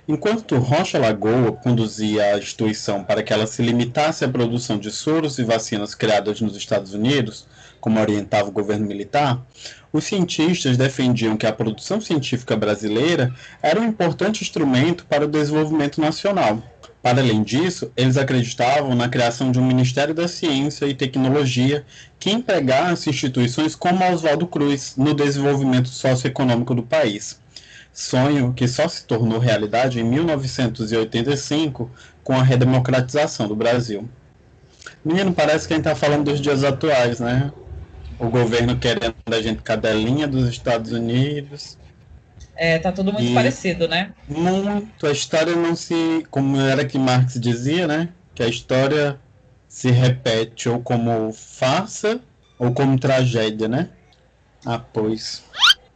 Enquanto Rocha Lagoa conduzia a instituição para que ela se limitasse à produção de soros e vacinas criadas nos Estados Unidos, como orientava o governo militar, os cientistas defendiam que a produção científica brasileira era um importante instrumento para o desenvolvimento nacional. Para além disso, eles acreditavam na criação de um Ministério da Ciência e Tecnologia que empregasse instituições como Oswaldo Cruz no desenvolvimento socioeconômico do país sonho que só se tornou realidade em 1985 com a redemocratização do Brasil. Menino, parece que a gente está falando dos dias atuais, né? O governo querendo a gente cadelinha dos Estados Unidos. É, tá tudo muito e parecido, né? Muito. A história não se. Como era que Marx dizia, né? Que a história se repete ou como farsa ou como tragédia, né? Ah, pois.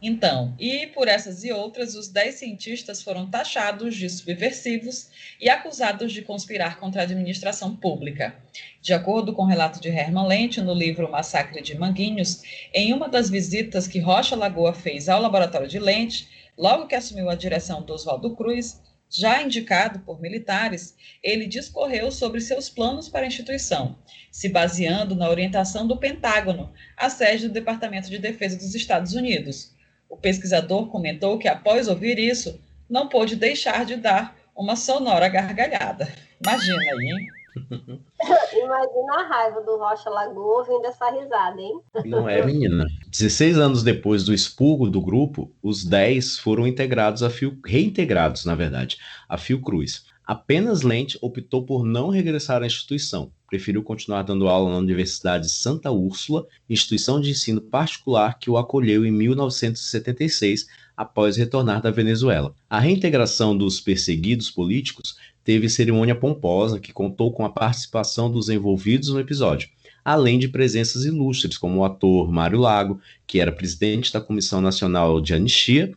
Então, e por essas e outras, os dez cientistas foram taxados de subversivos e acusados de conspirar contra a administração pública. De acordo com o relato de Hermann Lente no livro Massacre de Manguinhos, em uma das visitas que Rocha Lagoa fez ao laboratório de Lente, logo que assumiu a direção do Oswaldo Cruz, já indicado por militares, ele discorreu sobre seus planos para a instituição, se baseando na orientação do Pentágono, a sede do Departamento de Defesa dos Estados Unidos o pesquisador comentou que, após ouvir isso, não pôde deixar de dar uma sonora gargalhada. Imagina aí, hein? Imagina a raiva do Rocha Lagoa ouvindo essa risada, hein? Não é, menina. 16 anos depois do expurgo do grupo, os 10 foram integrados a Fio, reintegrados, na verdade, a Fiocruz. Apenas Lente optou por não regressar à instituição. Preferiu continuar dando aula na Universidade Santa Úrsula, instituição de ensino particular que o acolheu em 1976, após retornar da Venezuela. A reintegração dos perseguidos políticos teve cerimônia pomposa que contou com a participação dos envolvidos no episódio, além de presenças ilustres como o ator Mário Lago, que era presidente da Comissão Nacional de Anistia,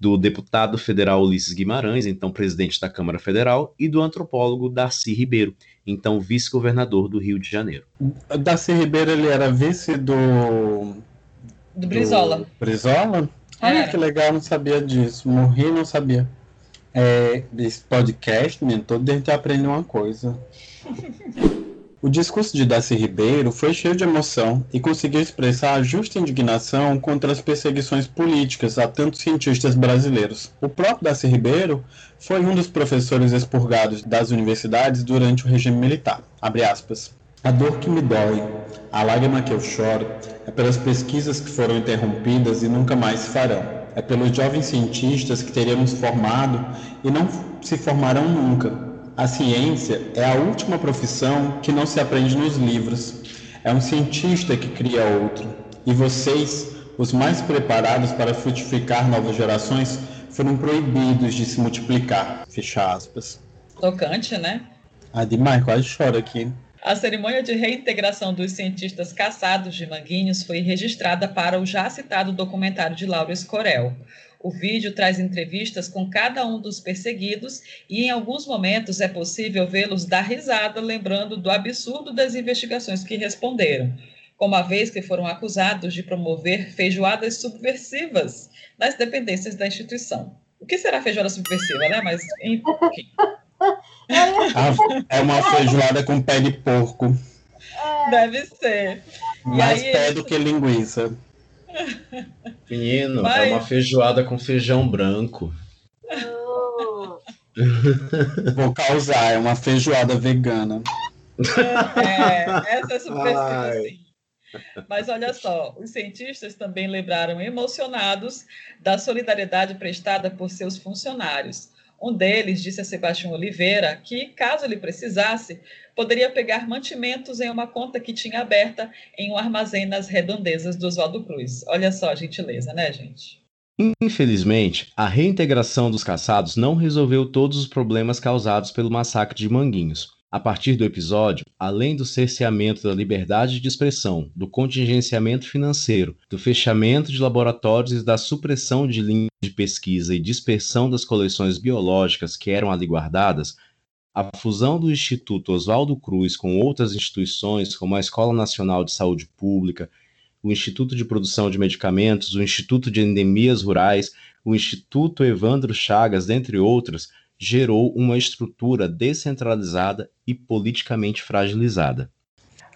do deputado federal Ulisses Guimarães, então presidente da Câmara Federal, e do antropólogo Darcy Ribeiro, então vice-governador do Rio de Janeiro. Darcy Ribeiro ele era vice do do Brizola. Do Brizola? Olha que legal, não sabia disso. Morri, não sabia. É, esse podcast, todo dia a gente aprende uma coisa. O discurso de Darcy Ribeiro foi cheio de emoção e conseguiu expressar a justa indignação contra as perseguições políticas a tantos cientistas brasileiros. O próprio Darcy Ribeiro foi um dos professores expurgados das universidades durante o regime militar. A dor que me dói, a lágrima que eu choro, é pelas pesquisas que foram interrompidas e nunca mais se farão. É pelos jovens cientistas que teríamos formado e não se formarão nunca, a ciência é a última profissão que não se aprende nos livros. É um cientista que cria outro. E vocês, os mais preparados para frutificar novas gerações, foram proibidos de se multiplicar. Fecha aspas. Tocante, né? Ah, demais, quase choro aqui. A cerimônia de reintegração dos cientistas caçados de Manguinhos foi registrada para o já citado documentário de Laura Escorel. O vídeo traz entrevistas com cada um dos perseguidos e, em alguns momentos, é possível vê-los dar risada, lembrando do absurdo das investigações que responderam, como a vez que foram acusados de promover feijoadas subversivas nas dependências da instituição. O que será feijoada subversiva, né? Mas, enfim. Ah, é uma feijoada com pé de porco. Deve ser. Mais aí, pé do que linguiça. Menino, Mas... é uma feijoada com feijão branco. Vou causar, é uma feijoada vegana. É, essa é super sim. Mas olha só, os cientistas também lembraram emocionados da solidariedade prestada por seus funcionários. Um deles disse a Sebastião Oliveira que, caso ele precisasse, poderia pegar mantimentos em uma conta que tinha aberta em um armazém nas redondezas do Oswaldo Cruz. Olha só a gentileza, né, gente? Infelizmente, a reintegração dos caçados não resolveu todos os problemas causados pelo massacre de Manguinhos. A partir do episódio, além do cerceamento da liberdade de expressão, do contingenciamento financeiro, do fechamento de laboratórios e da supressão de linhas de pesquisa e dispersão das coleções biológicas que eram ali guardadas, a fusão do Instituto Oswaldo Cruz com outras instituições, como a Escola Nacional de Saúde Pública, o Instituto de Produção de Medicamentos, o Instituto de Endemias Rurais, o Instituto Evandro Chagas, dentre outros, gerou uma estrutura descentralizada e politicamente fragilizada.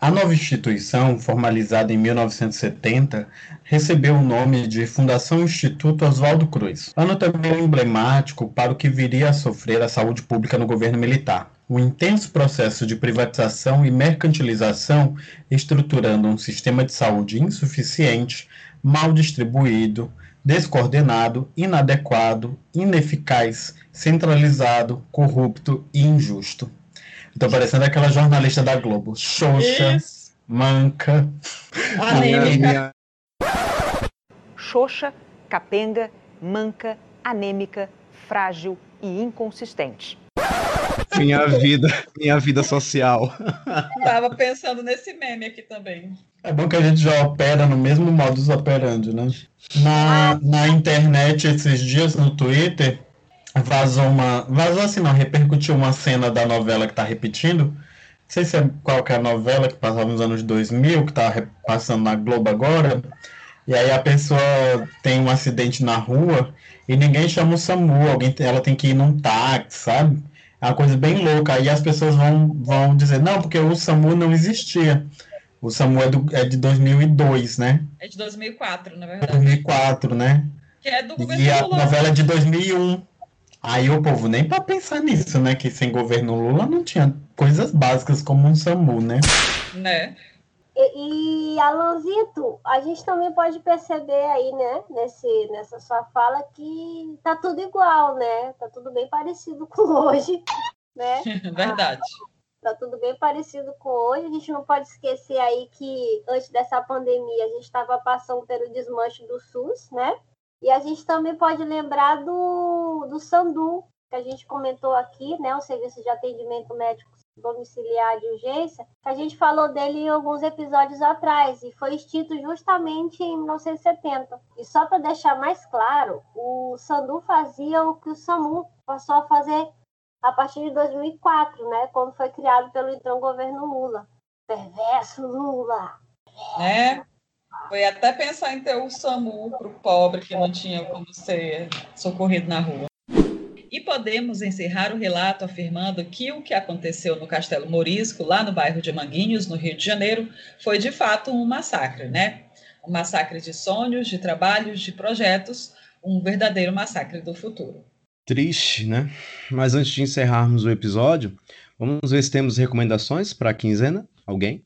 A nova instituição, formalizada em 1970, recebeu o nome de Fundação Instituto Oswaldo Cruz, ano também emblemático para o que viria a sofrer a saúde pública no governo militar. O intenso processo de privatização e mercantilização, estruturando um sistema de saúde insuficiente, mal distribuído, descoordenado, inadequado, ineficaz, centralizado, corrupto e injusto. Tô parecendo aquela jornalista da Globo. Xoxa, Isso. manca. Anêmica. Xoxa, capenga, manca, anêmica, frágil e inconsistente. Minha vida, minha vida social. Tava pensando nesse meme aqui também. É bom que a gente já opera no mesmo modus operandi, né? Na, na internet, esses dias, no Twitter, vazou uma. Vazou assim, não, repercutiu uma cena da novela que tá repetindo. Não sei se é qual que é a novela que passava nos anos 2000, que tá passando na Globo agora. E aí a pessoa tem um acidente na rua e ninguém chama o SAMU, alguém, ela tem que ir num táxi, sabe? É uma coisa bem louca. Aí as pessoas vão, vão dizer, não, porque o SAMU não existia. O SAMU é, do, é de 2002, né? É de 2004, na verdade. 2004, né? Que é do governo E a novela é de 2001. Aí o povo nem para pensar nisso, né? Que sem governo Lula não tinha coisas básicas como um SAMU, né? Né? E, e Alanzito, a gente também pode perceber aí, né, nesse, nessa sua fala, que tá tudo igual, né? Tá tudo bem parecido com hoje, né? Verdade. tá tudo bem parecido com hoje. A gente não pode esquecer aí que antes dessa pandemia a gente estava passando pelo desmanche do SUS, né? E a gente também pode lembrar do, do Sandu, que a gente comentou aqui, né? O Serviço de Atendimento Médico Domiciliar de Urgência, que a gente falou dele em alguns episódios atrás, e foi extinto justamente em 1970. E só para deixar mais claro, o Sandu fazia o que o SAMU passou a fazer a partir de 2004, né? Quando foi criado pelo então governo Lula. Perverso Lula! É, foi até pensar em ter o SAMU para o pobre que não tinha como ser socorrido na rua. E podemos encerrar o relato afirmando que o que aconteceu no Castelo Morisco, lá no bairro de Manguinhos, no Rio de Janeiro, foi de fato um massacre, né? Um massacre de sonhos, de trabalhos, de projetos, um verdadeiro massacre do futuro. Triste, né? Mas antes de encerrarmos o episódio, vamos ver se temos recomendações para a quinzena? Alguém?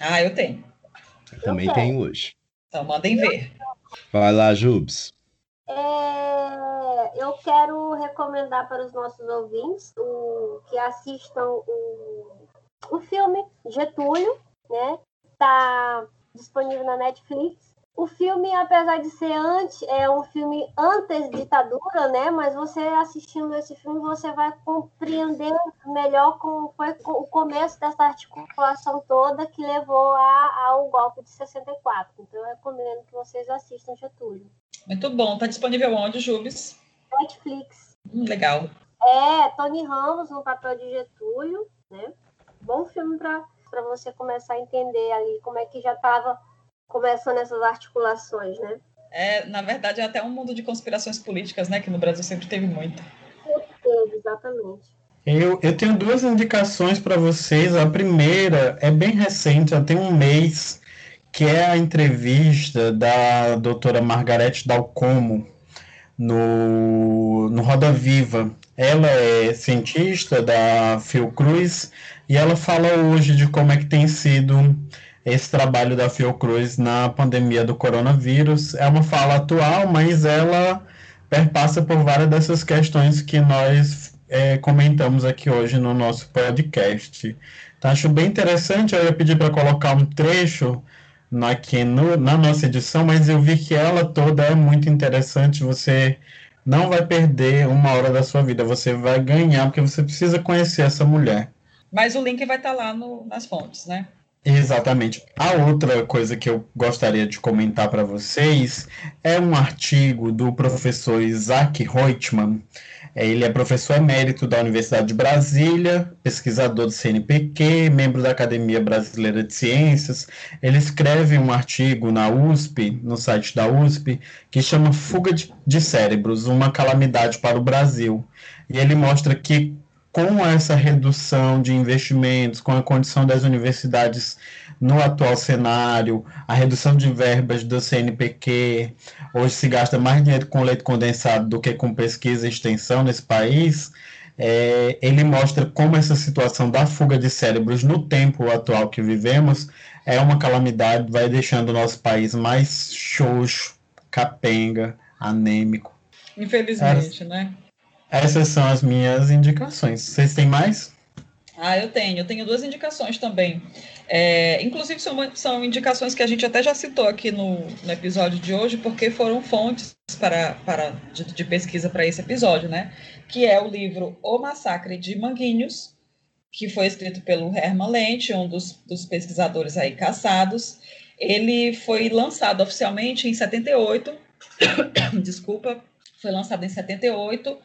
Ah, eu tenho. Também okay. tem hoje. Então, mandem ver. Vai lá, Jubes. É, eu quero recomendar para os nossos ouvintes o, que assistam o, o filme Getúlio, né? Está disponível na Netflix. O filme, apesar de ser antes, é um filme antes ditadura, né? Mas você assistindo esse filme, você vai compreender melhor como foi o começo dessa articulação toda que levou a, ao golpe de 64. Então, eu recomendo que vocês assistam Getúlio. Muito bom. Está disponível onde, Jubes? Netflix. Hum, legal. É, Tony Ramos no papel de Getúlio, né? Bom filme para você começar a entender ali como é que já estava começam nessas articulações, né? É, na verdade, é até um mundo de conspirações políticas, né? Que no Brasil sempre teve muita. Sempre teve, exatamente. Eu, eu tenho duas indicações para vocês. A primeira é bem recente, já tem um mês, que é a entrevista da doutora Margarete Dalcomo no, no Roda Viva. Ela é cientista da Fiocruz e ela fala hoje de como é que tem sido esse trabalho da Fiocruz na pandemia do coronavírus. É uma fala atual, mas ela perpassa por várias dessas questões que nós é, comentamos aqui hoje no nosso podcast. Então, acho bem interessante. Eu ia pedir para colocar um trecho aqui no, na nossa edição, mas eu vi que ela toda é muito interessante. Você não vai perder uma hora da sua vida, você vai ganhar, porque você precisa conhecer essa mulher. Mas o link vai estar lá no, nas fontes, né? Exatamente. A outra coisa que eu gostaria de comentar para vocês é um artigo do professor Isaac Reutemann. É, ele é professor emérito da Universidade de Brasília, pesquisador do CNPq, membro da Academia Brasileira de Ciências. Ele escreve um artigo na USP, no site da USP, que chama Fuga de Cérebros, uma calamidade para o Brasil. E ele mostra que com essa redução de investimentos, com a condição das universidades no atual cenário, a redução de verbas do CNPq, hoje se gasta mais dinheiro com leite condensado do que com pesquisa e extensão nesse país, é, ele mostra como essa situação da fuga de cérebros no tempo atual que vivemos é uma calamidade, vai deixando o nosso país mais xoxo, capenga, anêmico. Infelizmente, né? Essas são as minhas indicações. Vocês têm mais? Ah, eu tenho. Eu tenho duas indicações também. É, inclusive, são, são indicações que a gente até já citou aqui no, no episódio de hoje, porque foram fontes para, para, de, de pesquisa para esse episódio, né? Que é o livro O Massacre de Manguinhos, que foi escrito pelo Herman Lente, um dos, dos pesquisadores aí caçados. Ele foi lançado oficialmente em 78, desculpa, foi lançado em 78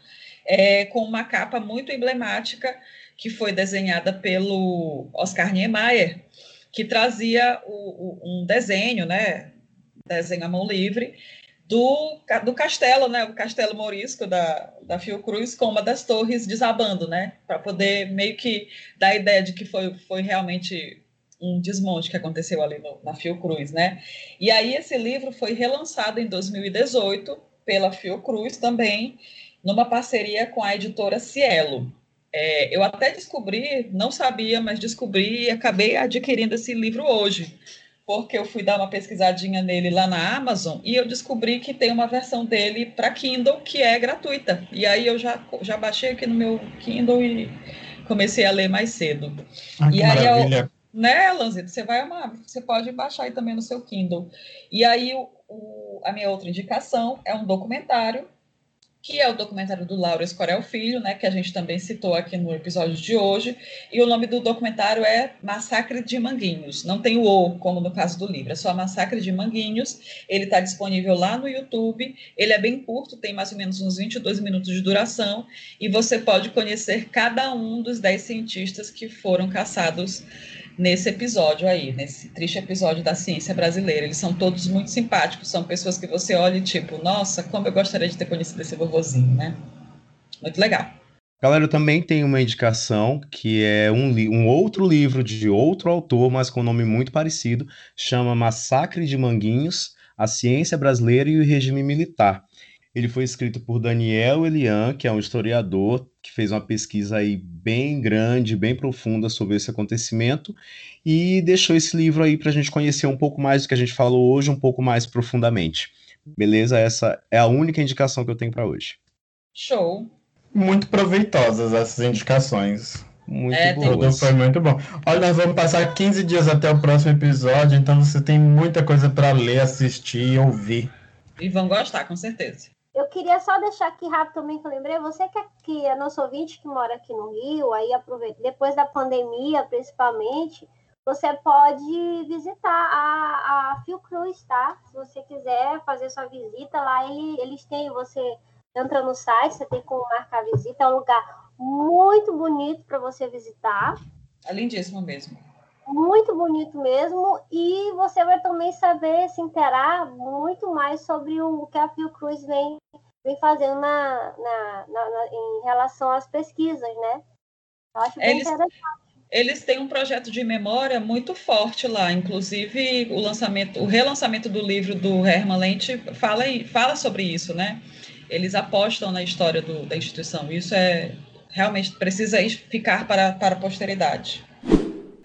é, com uma capa muito emblemática que foi desenhada pelo Oscar Niemeyer, que trazia o, o, um desenho, né, desenho à mão livre, do, do castelo, né, o castelo morisco da, da Fiocruz, com uma das torres desabando, né, para poder meio que dar a ideia de que foi, foi realmente um desmonte que aconteceu ali no, na Fiocruz, né? E aí esse livro foi relançado em 2018 pela Fiocruz também, numa parceria com a editora Cielo. É, eu até descobri, não sabia, mas descobri e acabei adquirindo esse livro hoje, porque eu fui dar uma pesquisadinha nele lá na Amazon e eu descobri que tem uma versão dele para Kindle que é gratuita. E aí eu já, já baixei aqui no meu Kindle e comecei a ler mais cedo. Ah, e aí maravilha. eu, né, Lanzito, você vai amar, você pode baixar aí também no seu Kindle. E aí o, o, a minha outra indicação é um documentário que é o documentário do Lauro Escorel Filho, né, que a gente também citou aqui no episódio de hoje. E o nome do documentário é Massacre de Manguinhos. Não tem o O, como no caso do livro, é só Massacre de Manguinhos. Ele está disponível lá no YouTube. Ele é bem curto, tem mais ou menos uns 22 minutos de duração. E você pode conhecer cada um dos 10 cientistas que foram caçados nesse episódio aí, nesse triste episódio da ciência brasileira. Eles são todos muito simpáticos, são pessoas que você olha e tipo, nossa, como eu gostaria de ter conhecido esse vovozinho, né? Muito legal. Galera, eu também tenho uma indicação que é um, um outro livro de outro autor, mas com um nome muito parecido, chama Massacre de Manguinhos, a Ciência Brasileira e o Regime Militar. Ele foi escrito por Daniel Elian, que é um historiador que fez uma pesquisa aí bem grande, bem profunda sobre esse acontecimento e deixou esse livro aí para a gente conhecer um pouco mais do que a gente falou hoje, um pouco mais profundamente. Beleza? Essa é a única indicação que eu tenho para hoje. Show. Muito proveitosas essas indicações. Muito é. Tudo foi muito bom. Olha, nós vamos passar 15 dias até o próximo episódio, então você tem muita coisa para ler, assistir e ouvir. E vão gostar, com certeza. Eu queria só deixar aqui rápido também que eu lembrei, você que, é, que é nosso ouvinte que mora aqui no Rio, aí aproveita, depois da pandemia, principalmente, você pode visitar a, a Fiocruz, tá? Se você quiser fazer sua visita lá, ele, eles têm, você entra no site, você tem como marcar a visita, é um lugar muito bonito para você visitar. É lindíssimo mesmo muito bonito mesmo e você vai também saber se interar muito mais sobre o que a Fiocruz vem, vem fazendo na, na, na, na em relação às pesquisas, né? Eu acho bem eles, interessante. Eles têm um projeto de memória muito forte lá, inclusive o lançamento, o relançamento do livro do Herman Lente fala, fala sobre isso, né? Eles apostam na história do, da instituição. Isso é realmente precisa ficar para, para a posteridade.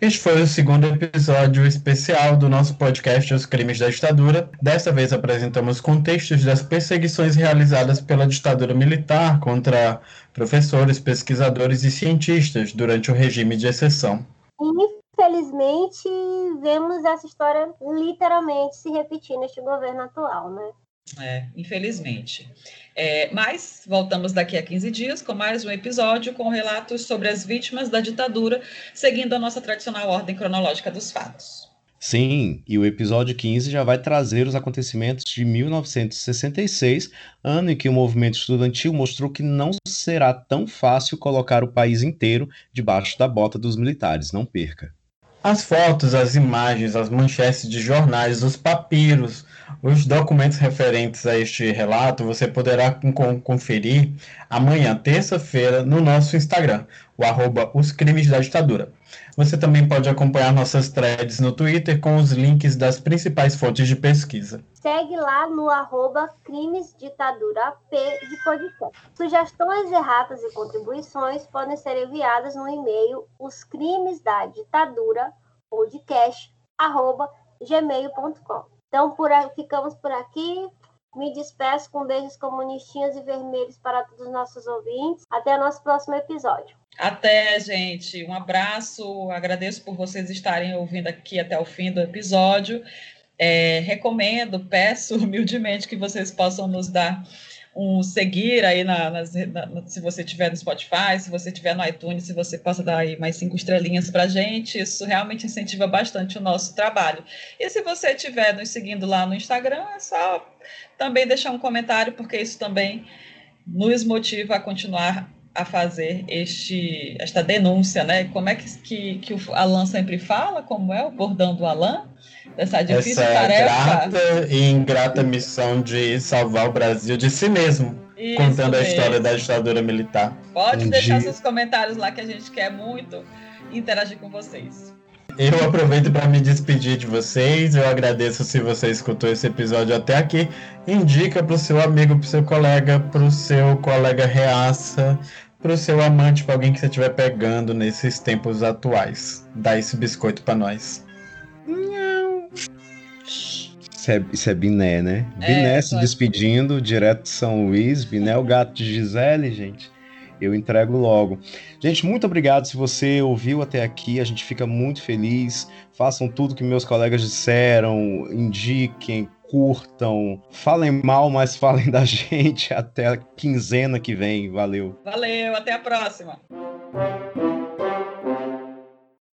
Este foi o segundo episódio especial do nosso podcast Os Crimes da Ditadura. Desta vez apresentamos contextos das perseguições realizadas pela ditadura militar contra professores, pesquisadores e cientistas durante o regime de exceção. infelizmente, vemos essa história literalmente se repetir neste governo atual, né? É, infelizmente. É, mas voltamos daqui a 15 dias com mais um episódio com relatos sobre as vítimas da ditadura, seguindo a nossa tradicional ordem cronológica dos fatos. Sim, e o episódio 15 já vai trazer os acontecimentos de 1966, ano em que o movimento estudantil mostrou que não será tão fácil colocar o país inteiro debaixo da bota dos militares. Não perca. As fotos, as imagens, as manchetes de jornais, os papiros, os documentos referentes a este relato você poderá conferir amanhã, terça-feira, no nosso Instagram, o arroba Os Crimes da Ditadura. Você também pode acompanhar nossas threads no Twitter com os links das principais fontes de pesquisa. Segue lá no arroba Crimes Ditadura AP de podcast. Sugestões, erratas e contribuições podem ser enviadas no e-mail os crimes da ditadura podcast arroba gmail.com. Então por ficamos por aqui. Me despeço com beijos comunistinhos e vermelhos para todos os nossos ouvintes. Até o nosso próximo episódio. Até, gente. Um abraço. Agradeço por vocês estarem ouvindo aqui até o fim do episódio. É, recomendo, peço humildemente que vocês possam nos dar um seguir aí na, nas, na, se você tiver no Spotify, se você tiver no iTunes, se você possa dar aí mais cinco estrelinhas para gente, isso realmente incentiva bastante o nosso trabalho. E se você estiver nos seguindo lá no Instagram, é só também deixar um comentário, porque isso também nos motiva a continuar a fazer este, esta denúncia, né? Como é que, que, que o Alan sempre fala? Como é o bordão do Alan? Dessa difícil Essa tarefa. grata e ingrata missão de salvar o Brasil de si mesmo, Isso contando a mesmo. história da ditadura militar. Pode Um deixar dia- seus comentários lá que a gente quer muito interagir com vocês. Eu aproveito para me despedir de vocês. Eu agradeço se você escutou esse episódio até aqui. Indica para o seu amigo, para o seu colega, para o seu colega reaça, para o seu amante, para alguém que você estiver pegando nesses tempos atuais. Dá esse biscoito para nós. Isso é, isso é Biné, né? É, Biné se despedindo, direto de São Luís. Biné é o gato de Gisele, gente. Eu entrego logo. Gente, muito obrigado se você ouviu até aqui. A gente fica muito feliz. Façam tudo que meus colegas disseram, indiquem, curtam, falem mal, mas falem da gente até a quinzena que vem. Valeu. Valeu, até a próxima.